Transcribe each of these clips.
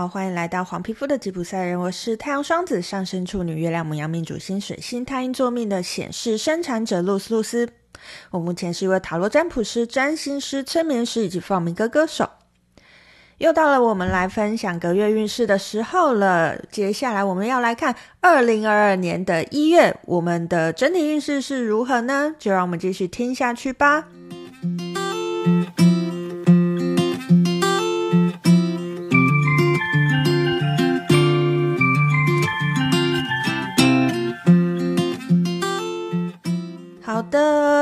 好，欢迎来到黄皮肤的吉普赛人，我是太阳双子上升处女、月亮母羊命主星水星太阴坐命的显示生产者露丝露丝。我目前是一位塔罗占卜师、占星师、催眠师以及放民歌歌手。又到了我们来分享隔月运势的时候了。接下来我们要来看二零二二年的一月，我们的整体运势是如何呢？就让我们继续听下去吧。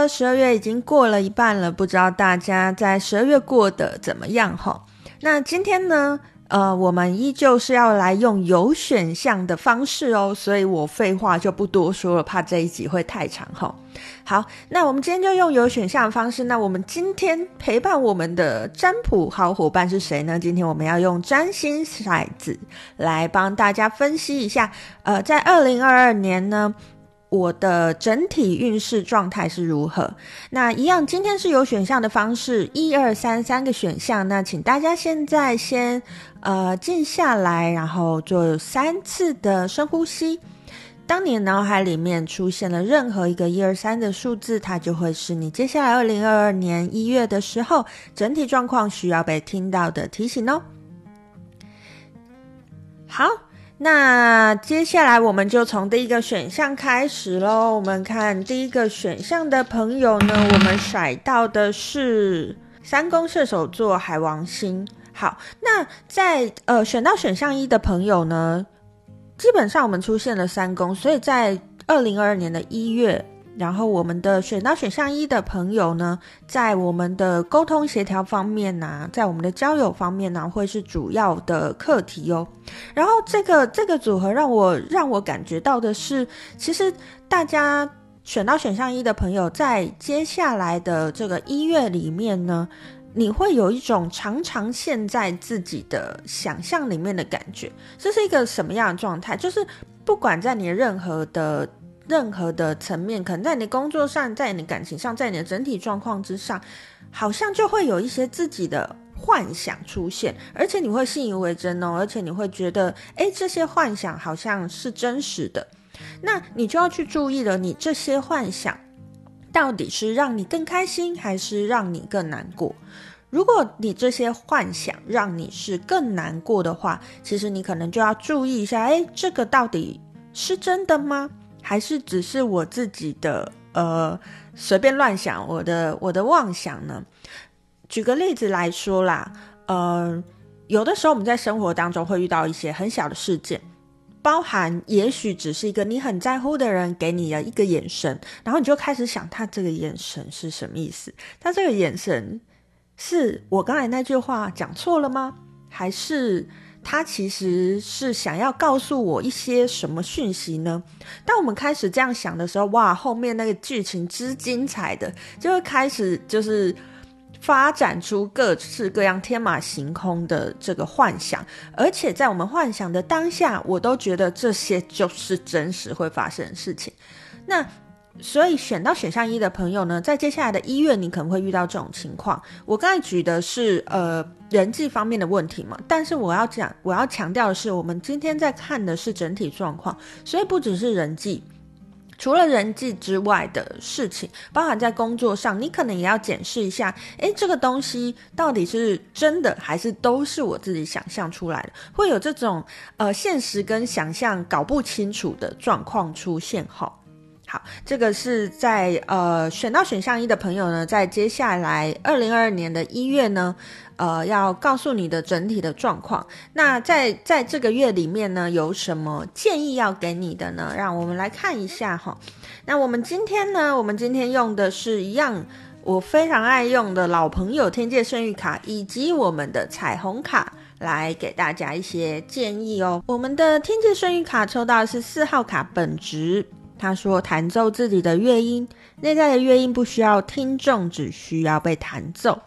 十二月已经过了一半了，不知道大家在十二月过得怎么样齁？那今天呢，呃，我们依旧是要来用有选项的方式哦，所以我废话就不多说了，怕这一集会太长齁。好，那我们今天就用有选项的方式。那我们今天陪伴我们的占卜好伙伴是谁呢？今天我们要用占星骰子来帮大家分析一下，呃，在二零二二年呢。我的整体运势状态是如何？那一样，今天是有选项的方式，一二三三个选项。那请大家现在先呃静下来，然后做三次的深呼吸。当你脑海里面出现了任何一个一二三的数字，它就会是你接下来二零二二年一月的时候整体状况需要被听到的提醒哦。好。那接下来我们就从第一个选项开始喽。我们看第一个选项的朋友呢，我们甩到的是三宫射手座海王星。好，那在呃选到选项一的朋友呢，基本上我们出现了三宫，所以在二零二二年的一月。然后我们的选到选项一的朋友呢，在我们的沟通协调方面呢，在我们的交友方面呢，会是主要的课题哦。然后这个这个组合让我让我感觉到的是，其实大家选到选项一的朋友，在接下来的这个一月里面呢，你会有一种常常陷在自己的想象里面的感觉。这是一个什么样的状态？就是不管在你任何的。任何的层面，可能在你工作上，在你感情上，在你的整体状况之上，好像就会有一些自己的幻想出现，而且你会信以为真哦，而且你会觉得，诶，这些幻想好像是真实的，那你就要去注意了，你这些幻想到底是让你更开心，还是让你更难过？如果你这些幻想让你是更难过的话，其实你可能就要注意一下，诶，这个到底是真的吗？还是只是我自己的呃随便乱想，我的我的妄想呢？举个例子来说啦，呃，有的时候我们在生活当中会遇到一些很小的事件，包含也许只是一个你很在乎的人给你的一个眼神，然后你就开始想他这个眼神是什么意思？他这个眼神是我刚才那句话讲错了吗？还是？他其实是想要告诉我一些什么讯息呢？当我们开始这样想的时候，哇，后面那个剧情之精彩的，就会开始就是发展出各式各样天马行空的这个幻想，而且在我们幻想的当下，我都觉得这些就是真实会发生的事情。那。所以选到选项一的朋友呢，在接下来的一月，你可能会遇到这种情况。我刚才举的是呃人际方面的问题嘛，但是我要讲，我要强调的是，我们今天在看的是整体状况，所以不只是人际，除了人际之外的事情，包含在工作上，你可能也要检视一下，诶，这个东西到底是真的，还是都是我自己想象出来的？会有这种呃现实跟想象搞不清楚的状况出现哈。好，这个是在呃选到选项一的朋友呢，在接下来二零二二年的一月呢，呃，要告诉你的整体的状况。那在在这个月里面呢，有什么建议要给你的呢？让我们来看一下哈。那我们今天呢，我们今天用的是一样我非常爱用的老朋友天界圣域卡，以及我们的彩虹卡，来给大家一些建议哦。我们的天界圣域卡抽到的是四号卡本职。他说：“弹奏自己的乐音，内在的乐音不需要听众，只需要被弹奏。”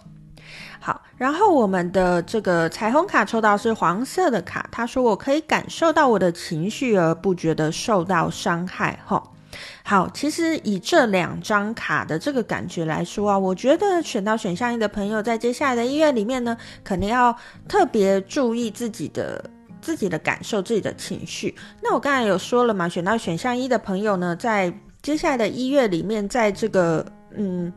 好，然后我们的这个彩虹卡抽到是黄色的卡。他说：“我可以感受到我的情绪，而不觉得受到伤害。”哈，好，其实以这两张卡的这个感觉来说啊，我觉得选到选项一的朋友，在接下来的音乐里面呢，肯定要特别注意自己的自己的感受、自己的情绪。那我刚才有说了嘛，选到选项一的朋友呢，在接下来的一月里面，在这个嗯。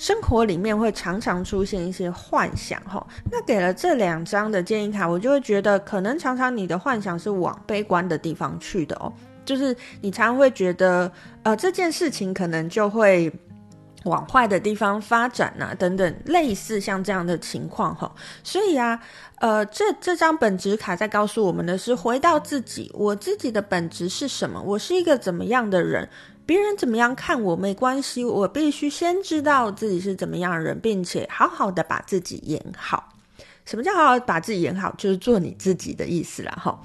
生活里面会常常出现一些幻想，哈，那给了这两张的建议卡，我就会觉得可能常常你的幻想是往悲观的地方去的哦，就是你常常会觉得，呃，这件事情可能就会往坏的地方发展啊，等等，类似像这样的情况，哈，所以啊，呃，这这张本质卡在告诉我们的是，回到自己，我自己的本质是什么？我是一个怎么样的人？别人怎么样看我没关系，我必须先知道自己是怎么样的人，并且好好的把自己演好。什么叫好好把自己演好？就是做你自己的意思啦，哈，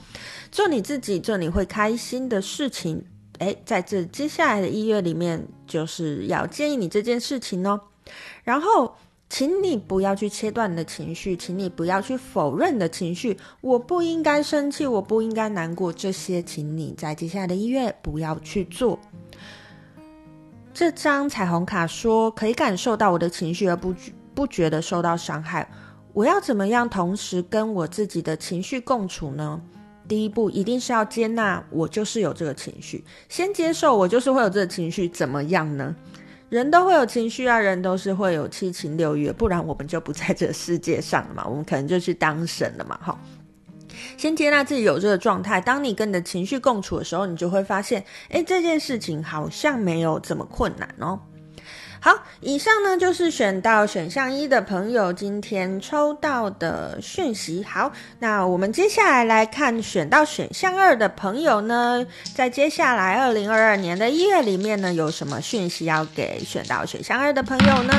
做你自己，做你会开心的事情。诶，在这接下来的一月里面，就是要建议你这件事情哦。然后，请你不要去切断你的情绪，请你不要去否认你的情绪。我不应该生气，我不应该难过，这些，请你在接下来的一月不要去做。这张彩虹卡说，可以感受到我的情绪，而不不觉得受到伤害。我要怎么样同时跟我自己的情绪共处呢？第一步一定是要接纳我就是有这个情绪，先接受我就是会有这个情绪，怎么样呢？人都会有情绪啊，人都是会有七情六欲，不然我们就不在这世界上了嘛，我们可能就去当神了嘛，哈。先接纳自己有这个状态，当你跟你的情绪共处的时候，你就会发现，诶，这件事情好像没有这么困难哦。好，以上呢就是选到选项一的朋友今天抽到的讯息。好，那我们接下来来看选到选项二的朋友呢，在接下来二零二二年的一月里面呢，有什么讯息要给选到选项二的朋友呢？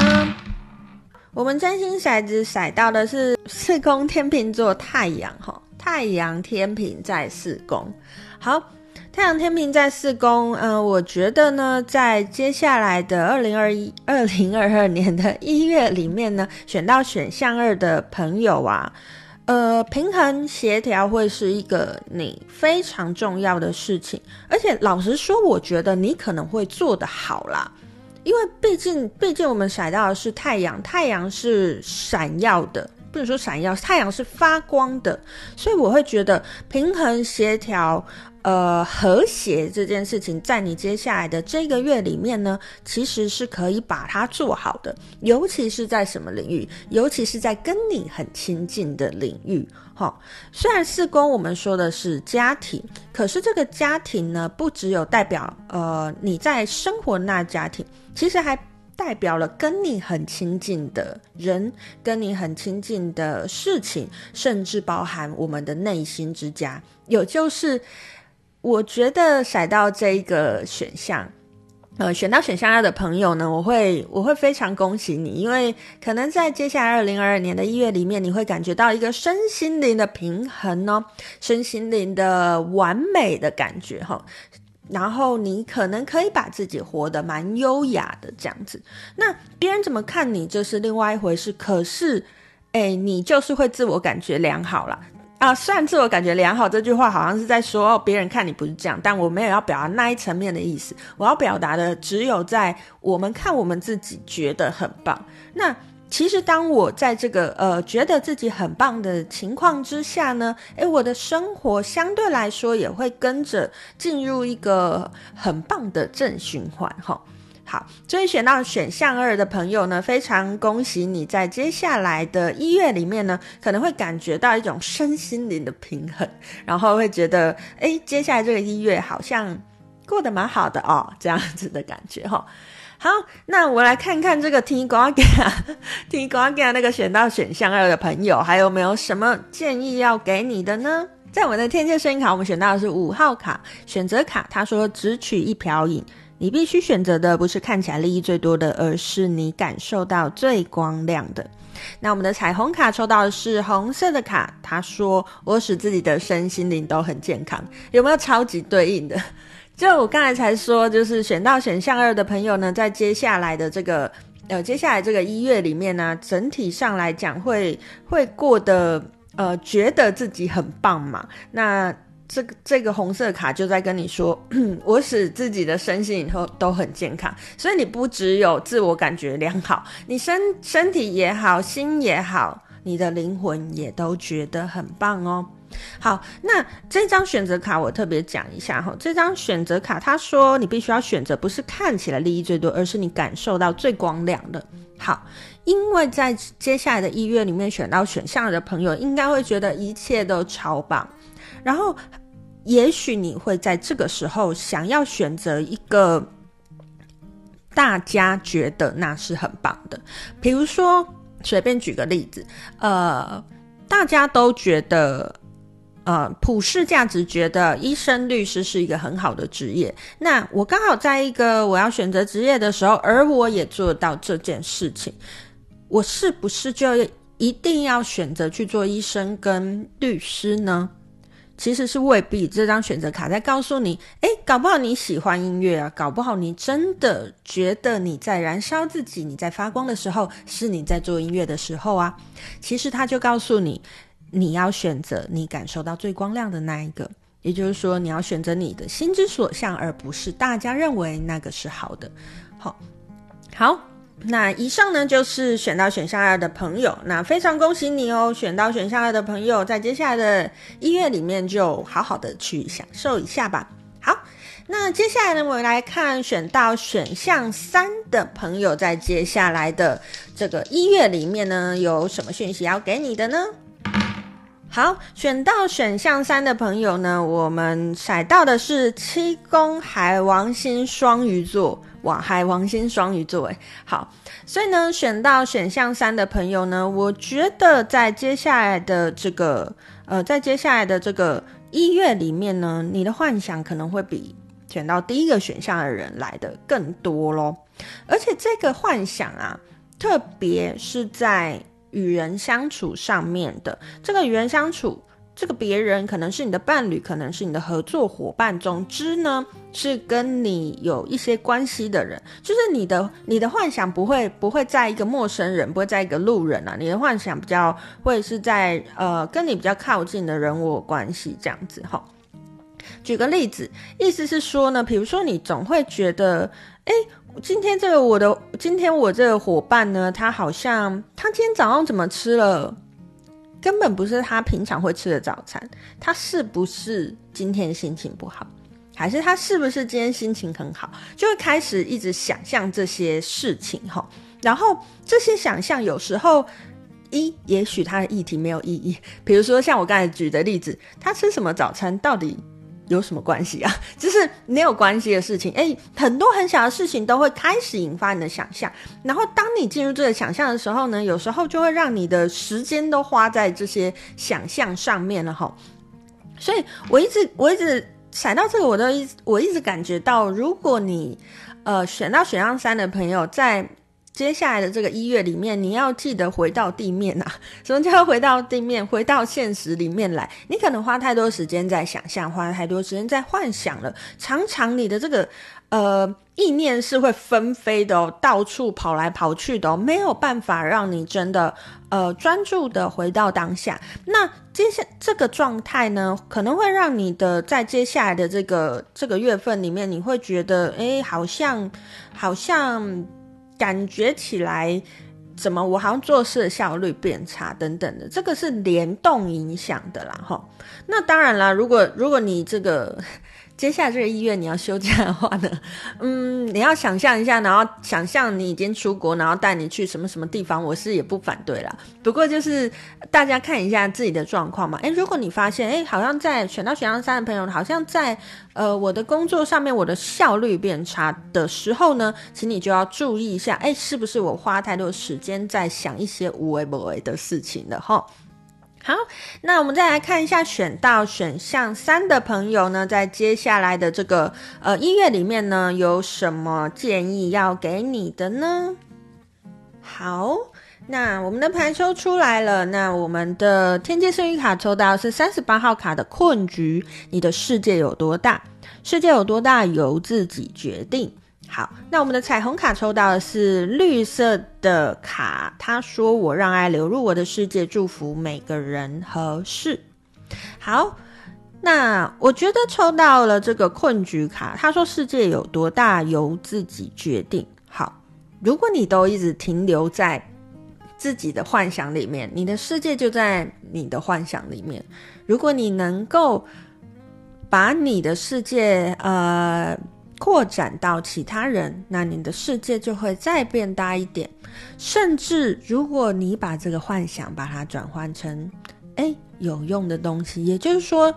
我们占星骰子骰到的是四宫天秤座太阳哈。太阳天秤在四宫，好，太阳天平在四宫，嗯、呃，我觉得呢，在接下来的二零二一、二零二二年的一月里面呢，选到选项二的朋友啊，呃，平衡协调会是一个你非常重要的事情，而且老实说，我觉得你可能会做得好啦，因为毕竟，毕竟我们骰到的是太阳，太阳是闪耀的。不能说闪耀，太阳是发光的，所以我会觉得平衡、协调、呃和谐这件事情，在你接下来的这个月里面呢，其实是可以把它做好的。尤其是在什么领域？尤其是在跟你很亲近的领域。哈、虽然四宫我们说的是家庭，可是这个家庭呢，不只有代表呃你在生活那家庭，其实还。代表了跟你很亲近的人，跟你很亲近的事情，甚至包含我们的内心之家。有就是，我觉得甩到这一个选项，呃，选到选项二的朋友呢，我会我会非常恭喜你，因为可能在接下来二零二二年的一月里面，你会感觉到一个身心灵的平衡哦，身心灵的完美的感觉哈。然后你可能可以把自己活得蛮优雅的这样子，那别人怎么看你这是另外一回事。可是，哎，你就是会自我感觉良好啦。啊。虽然自我感觉良好这句话好像是在说哦，别人看你不是这样，但我没有要表达那一层面的意思。我要表达的只有在我们看我们自己觉得很棒。那。其实，当我在这个呃觉得自己很棒的情况之下呢，诶，我的生活相对来说也会跟着进入一个很棒的正循环哈。好，所以选到选项二的朋友呢，非常恭喜你在接下来的一月里面呢，可能会感觉到一种身心灵的平衡，然后会觉得，诶，接下来这个一月好像过得蛮好的哦，这样子的感觉哈。好，那我来看看这个听瓜给 听瓜给那个选到选项二的朋友，还有没有什么建议要给你的呢？在我们的天界声音卡，我们选到的是五号卡选择卡。他说：“只取一瓢饮，你必须选择的不是看起来利益最多的，而是你感受到最光亮的。”那我们的彩虹卡抽到的是红色的卡，他说：“我使自己的身心灵都很健康。”有没有超级对应的？就我刚才才说，就是选到选项二的朋友呢，在接下来的这个呃，接下来这个一月里面呢，整体上来讲会会过得呃，觉得自己很棒嘛。那这个这个红色卡就在跟你说，我使自己的身心以后都很健康，所以你不只有自我感觉良好，你身身体也好，心也好，你的灵魂也都觉得很棒哦。好，那这张选择卡我特别讲一下哈。这张选择卡他说你必须要选择不是看起来利益最多，而是你感受到最光亮的。好，因为在接下来的一月里面选到选项的朋友，应该会觉得一切都超棒。然后，也许你会在这个时候想要选择一个大家觉得那是很棒的，比如说随便举个例子，呃，大家都觉得。呃，普世价值觉得医生、律师是一个很好的职业。那我刚好在一个我要选择职业的时候，而我也做到这件事情，我是不是就一定要选择去做医生跟律师呢？其实是未必。这张选择卡在告诉你，诶，搞不好你喜欢音乐啊，搞不好你真的觉得你在燃烧自己，你在发光的时候，是你在做音乐的时候啊。其实他就告诉你。你要选择你感受到最光亮的那一个，也就是说，你要选择你的心之所向，而不是大家认为那个是好的。好，好，那以上呢就是选到选项二的朋友，那非常恭喜你哦！选到选项二的朋友，在接下来的一月里面就好好的去享受一下吧。好，那接下来呢，我们来看选到选项三的朋友，在接下来的这个一月里面呢，有什么讯息要给你的呢？好，选到选项三的朋友呢，我们骰到的是七宫海王星双鱼座，哇，海王星双鱼座，诶，好，所以呢，选到选项三的朋友呢，我觉得在接下来的这个，呃，在接下来的这个一月里面呢，你的幻想可能会比选到第一个选项的人来的更多咯，而且这个幻想啊，特别是在。与人相处上面的这个与人相处，这个别人可能是你的伴侣，可能是你的合作伙伴，总之呢，是跟你有一些关系的人，就是你的你的幻想不会不会在一个陌生人，不会在一个路人啊，你的幻想比较会是在呃跟你比较靠近的人我关系这样子哈。举个例子，意思是说呢，比如说你总会觉得，哎。今天这个我的，今天我这个伙伴呢，他好像他今天早上怎么吃了，根本不是他平常会吃的早餐。他是不是今天心情不好，还是他是不是今天心情很好？就会开始一直想象这些事情哈。然后这些想象有时候一，也许他的议题没有意义。比如说像我刚才举的例子，他吃什么早餐到底？有什么关系啊？就是没有关系的事情，诶，很多很小的事情都会开始引发你的想象。然后当你进入这个想象的时候呢，有时候就会让你的时间都花在这些想象上面了哈。所以我一直我一直想到这个，我都一我一直感觉到，如果你呃选到选项三的朋友在。接下来的这个一月里面，你要记得回到地面啊！什么叫回到地面？回到现实里面来。你可能花太多时间在想象，花太多时间在幻想了。常常你的这个呃意念是会纷飞的哦，到处跑来跑去的哦，没有办法让你真的呃专注的回到当下。那接下这个状态呢，可能会让你的在接下来的这个这个月份里面，你会觉得诶，好像好像。感觉起来，怎么我好像做事的效率变差等等的，这个是联动影响的啦，哈。那当然啦，如果如果你这个。接下来这个医院你要休假的话呢，嗯，你要想象一下，然后想象你已经出国，然后带你去什么什么地方，我是也不反对啦。不过就是大家看一下自己的状况嘛。诶，如果你发现，诶，好像在选到选项三的朋友，好像在呃我的工作上面我的效率变差的时候呢，请你就要注意一下，诶，是不是我花太多时间在想一些无为不为的事情了齁。好，那我们再来看一下选到选项三的朋友呢，在接下来的这个呃音乐里面呢，有什么建议要给你的呢？好，那我们的牌抽出来了，那我们的天界圣域卡抽到是三十八号卡的困局，你的世界有多大？世界有多大，由自己决定。好，那我们的彩虹卡抽到的是绿色的卡，他说：“我让爱流入我的世界，祝福每个人和事。”好，那我觉得抽到了这个困局卡，他说：“世界有多大，由自己决定。”好，如果你都一直停留在自己的幻想里面，你的世界就在你的幻想里面。如果你能够把你的世界呃扩展到其他人，那你的世界就会再变大一点。甚至如果你把这个幻想把它转换成诶有用的东西，也就是说，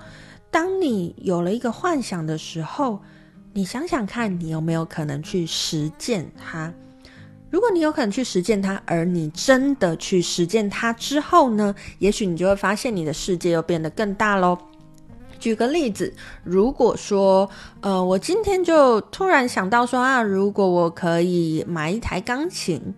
当你有了一个幻想的时候，你想想看，你有没有可能去实践它？如果你有可能去实践它，而你真的去实践它之后呢，也许你就会发现你的世界又变得更大喽。举个例子，如果说，呃，我今天就突然想到说啊，如果我可以买一台钢琴。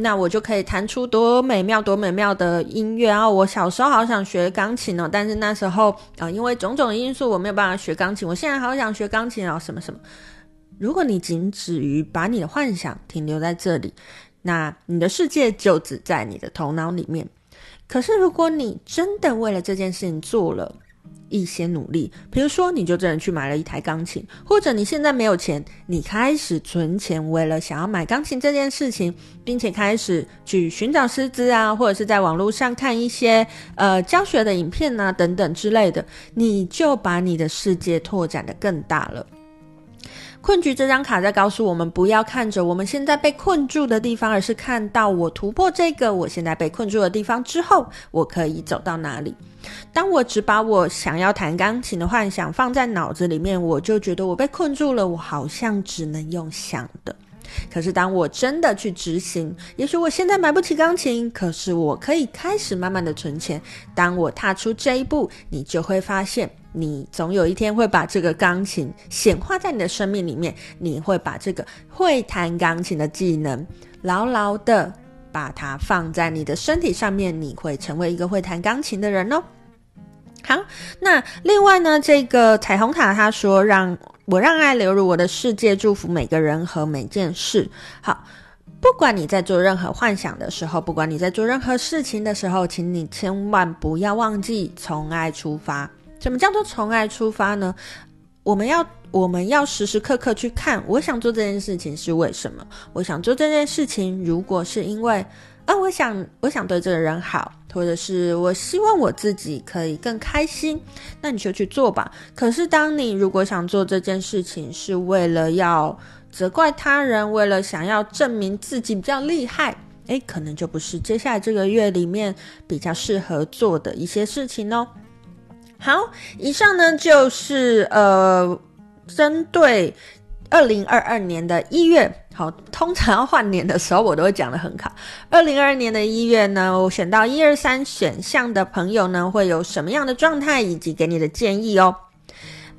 那我就可以弹出多美妙、多美妙的音乐啊！我小时候好想学钢琴哦，但是那时候啊、因为种种因素，我没有办法学钢琴。我现在好想学钢琴啊，什么什么。如果你仅止于把你的幻想停留在这里，那你的世界就只在你的头脑里面。可是如果你真的为了这件事情做了，一些努力，比如说，你就真的去买了一台钢琴，或者你现在没有钱，你开始存钱，为了想要买钢琴这件事情，并且开始去寻找师资啊，或者是在网络上看一些呃教学的影片啊等等之类的，你就把你的世界拓展的更大了。困局这张卡在告诉我们，不要看着我们现在被困住的地方，而是看到我突破这个我现在被困住的地方之后，我可以走到哪里。当我只把我想要弹钢琴的幻想放在脑子里面，我就觉得我被困住了，我好像只能用想的。可是当我真的去执行，也许我现在买不起钢琴，可是我可以开始慢慢的存钱。当我踏出这一步，你就会发现，你总有一天会把这个钢琴显化在你的生命里面，你会把这个会弹钢琴的技能牢牢的把它放在你的身体上面，你会成为一个会弹钢琴的人哦。好，那另外呢，这个彩虹卡他说，让我让爱流入我的世界，祝福每个人和每件事。好，不管你在做任何幻想的时候，不管你在做任何事情的时候，请你千万不要忘记从爱出发。什么叫做从爱出发呢？我们要我们要时时刻刻去看，我想做这件事情是为什么？我想做这件事情，如果是因为。啊，我想，我想对这个人好，或者是我希望我自己可以更开心，那你就去做吧。可是，当你如果想做这件事情是为了要责怪他人，为了想要证明自己比较厉害，诶，可能就不是接下来这个月里面比较适合做的一些事情哦。好，以上呢就是呃，针对二零二二年的一月。好，通常要换年的时候，我都会讲得很卡。二零二二年的一月呢，我选到一二三选项的朋友呢，会有什么样的状态，以及给你的建议哦。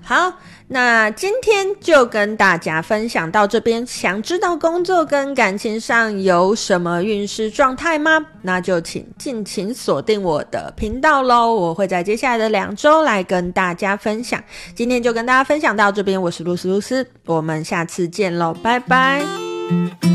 好，那今天就跟大家分享到这边。想知道工作跟感情上有什么运势状态吗？那就请尽情锁定我的频道喽，我会在接下来的两周来跟大家分享。今天就跟大家分享到这边，我是露丝露丝，我们下次见喽，拜拜。Thank you.